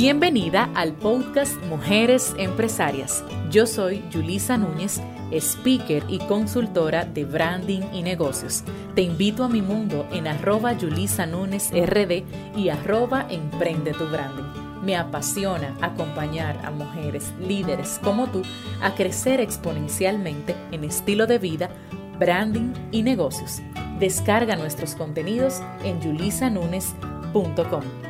Bienvenida al podcast Mujeres Empresarias. Yo soy Julisa Núñez, speaker y consultora de branding y negocios. Te invito a mi mundo en arroba Núñez RD y arroba Emprende tu Branding. Me apasiona acompañar a mujeres líderes como tú a crecer exponencialmente en estilo de vida, branding y negocios. Descarga nuestros contenidos en yulisanunes.com.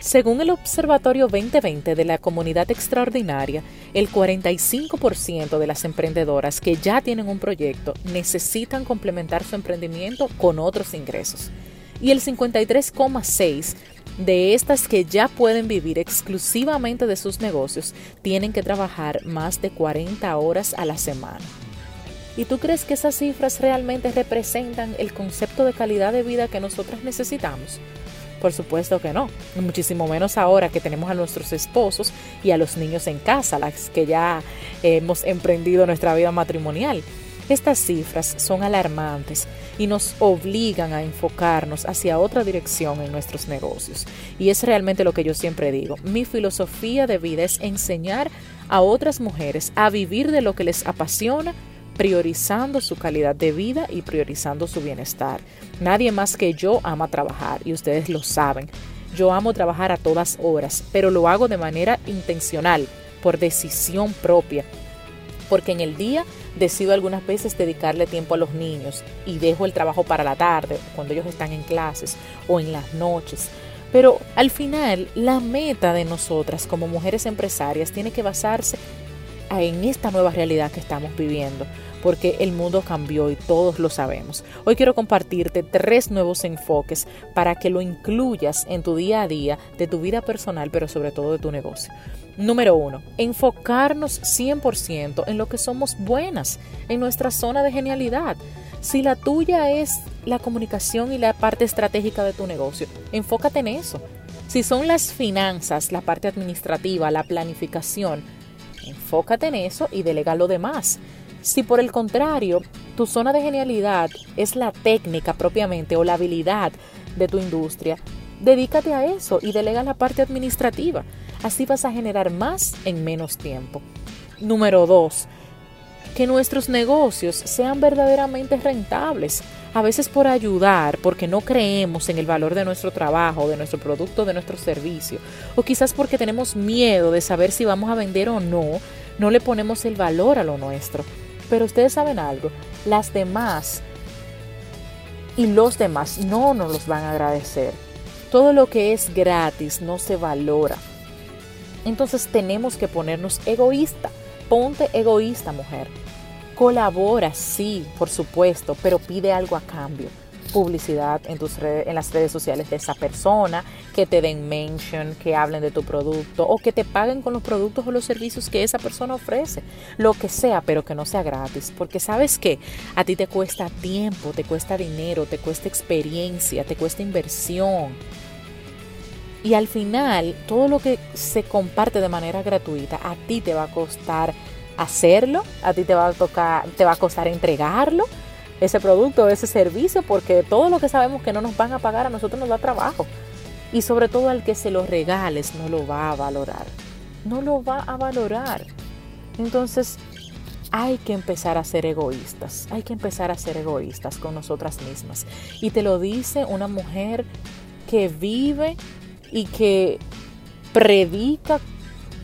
Según el Observatorio 2020 de la Comunidad Extraordinaria, el 45% de las emprendedoras que ya tienen un proyecto necesitan complementar su emprendimiento con otros ingresos. Y el 53,6% de estas que ya pueden vivir exclusivamente de sus negocios tienen que trabajar más de 40 horas a la semana. ¿Y tú crees que esas cifras realmente representan el concepto de calidad de vida que nosotras necesitamos? Por supuesto que no, muchísimo menos ahora que tenemos a nuestros esposos y a los niños en casa, las que ya hemos emprendido nuestra vida matrimonial. Estas cifras son alarmantes y nos obligan a enfocarnos hacia otra dirección en nuestros negocios. Y es realmente lo que yo siempre digo. Mi filosofía de vida es enseñar a otras mujeres a vivir de lo que les apasiona priorizando su calidad de vida y priorizando su bienestar. Nadie más que yo ama trabajar y ustedes lo saben. Yo amo trabajar a todas horas, pero lo hago de manera intencional, por decisión propia. Porque en el día decido algunas veces dedicarle tiempo a los niños y dejo el trabajo para la tarde, cuando ellos están en clases o en las noches. Pero al final, la meta de nosotras como mujeres empresarias tiene que basarse en esta nueva realidad que estamos viviendo porque el mundo cambió y todos lo sabemos. Hoy quiero compartirte tres nuevos enfoques para que lo incluyas en tu día a día de tu vida personal, pero sobre todo de tu negocio. Número uno, enfocarnos 100% en lo que somos buenas, en nuestra zona de genialidad. Si la tuya es la comunicación y la parte estratégica de tu negocio, enfócate en eso. Si son las finanzas, la parte administrativa, la planificación, enfócate en eso y delega lo demás. Si por el contrario, tu zona de genialidad es la técnica propiamente o la habilidad de tu industria, dedícate a eso y delega la parte administrativa. Así vas a generar más en menos tiempo. Número dos, que nuestros negocios sean verdaderamente rentables. A veces por ayudar, porque no creemos en el valor de nuestro trabajo, de nuestro producto, de nuestro servicio, o quizás porque tenemos miedo de saber si vamos a vender o no, no le ponemos el valor a lo nuestro. Pero ustedes saben algo, las demás y los demás no nos los van a agradecer. Todo lo que es gratis no se valora. Entonces tenemos que ponernos egoísta. Ponte egoísta, mujer. Colabora, sí, por supuesto, pero pide algo a cambio publicidad en, tus redes, en las redes sociales de esa persona, que te den mention, que hablen de tu producto o que te paguen con los productos o los servicios que esa persona ofrece. Lo que sea, pero que no sea gratis. Porque sabes que a ti te cuesta tiempo, te cuesta dinero, te cuesta experiencia, te cuesta inversión. Y al final, todo lo que se comparte de manera gratuita, a ti te va a costar hacerlo, a ti te va a tocar, te va a costar entregarlo ese producto, ese servicio, porque todo lo que sabemos que no nos van a pagar a nosotros nos da trabajo. Y sobre todo al que se lo regales no lo va a valorar. No lo va a valorar. Entonces hay que empezar a ser egoístas. Hay que empezar a ser egoístas con nosotras mismas. Y te lo dice una mujer que vive y que predica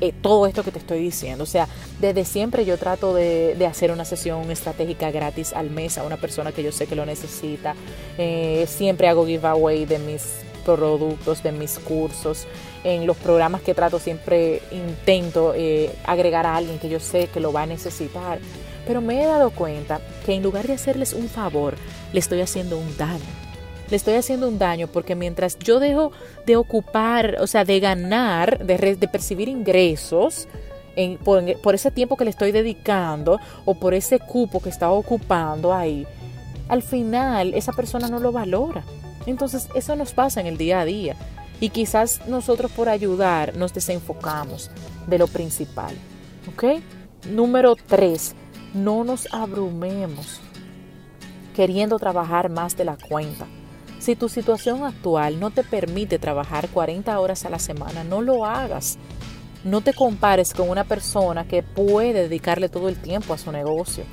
eh, todo esto que te estoy diciendo. O sea, desde siempre yo trato de, hacer una sesión estratégica gratis al mes a una persona que yo sé que lo necesita. Eh, siempre hago giveaway de mis productos, de mis cursos. En los programas que trato siempre intento eh, agregar a alguien que yo sé que lo va a necesitar. Pero me he dado cuenta que en lugar de hacerles un favor, le estoy haciendo un daño le estoy haciendo un daño porque mientras yo dejo de ocupar, o sea, de ganar, de, de percibir ingresos, por, ese tiempo que le estoy dedicando o por ese cupo que está ocupando ahí, al final esa persona no lo valora. Entonces eso nos pasa en el día a día y quizás nosotros por ayudar nos desenfocamos de lo principal. ¿Ok? Número tres, no nos abrumemos queriendo trabajar más de la cuenta. Si tu situación actual no te permite trabajar 40 horas a la semana, no lo hagas. No te compares con una persona que puede dedicarle todo el tiempo a su negocio.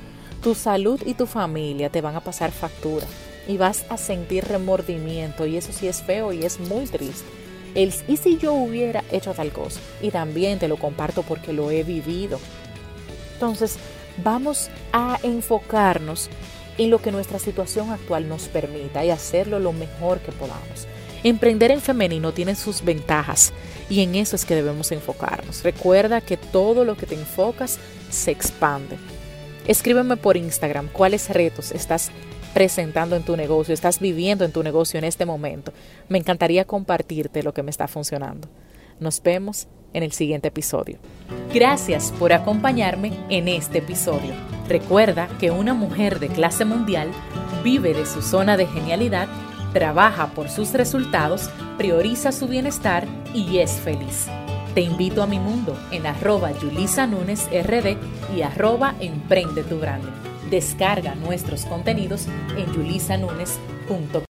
Tu salud y tu familia te van a pasar factura y vas a sentir remordimiento y eso sí es feo y es muy triste. Y si yo hubiera hecho tal cosa y también te lo comparto porque lo he vivido. Entonces, vamos a enfocarnos en lo que nuestra situación actual nos permita y hacerlo lo mejor que podamos. Emprender en femenino tiene sus ventajas y en eso es que debemos enfocarnos. Recuerda que todo lo que te enfocas se expande. Escríbeme por Instagram cuáles retos estás presentando en tu negocio, estás viviendo en tu negocio en este momento. Me encantaría compartirte lo que me está funcionando. Nos vemos en el siguiente episodio. Gracias por acompañarme en este episodio. Recuerda que una mujer de clase mundial vive de su zona de genialidad, trabaja por sus resultados, prioriza su bienestar y es feliz. Te invito a mi mundo en arroba Yulisa RD y arroba Emprende tu Branding. Descarga nuestros contenidos en yulisanunes.com.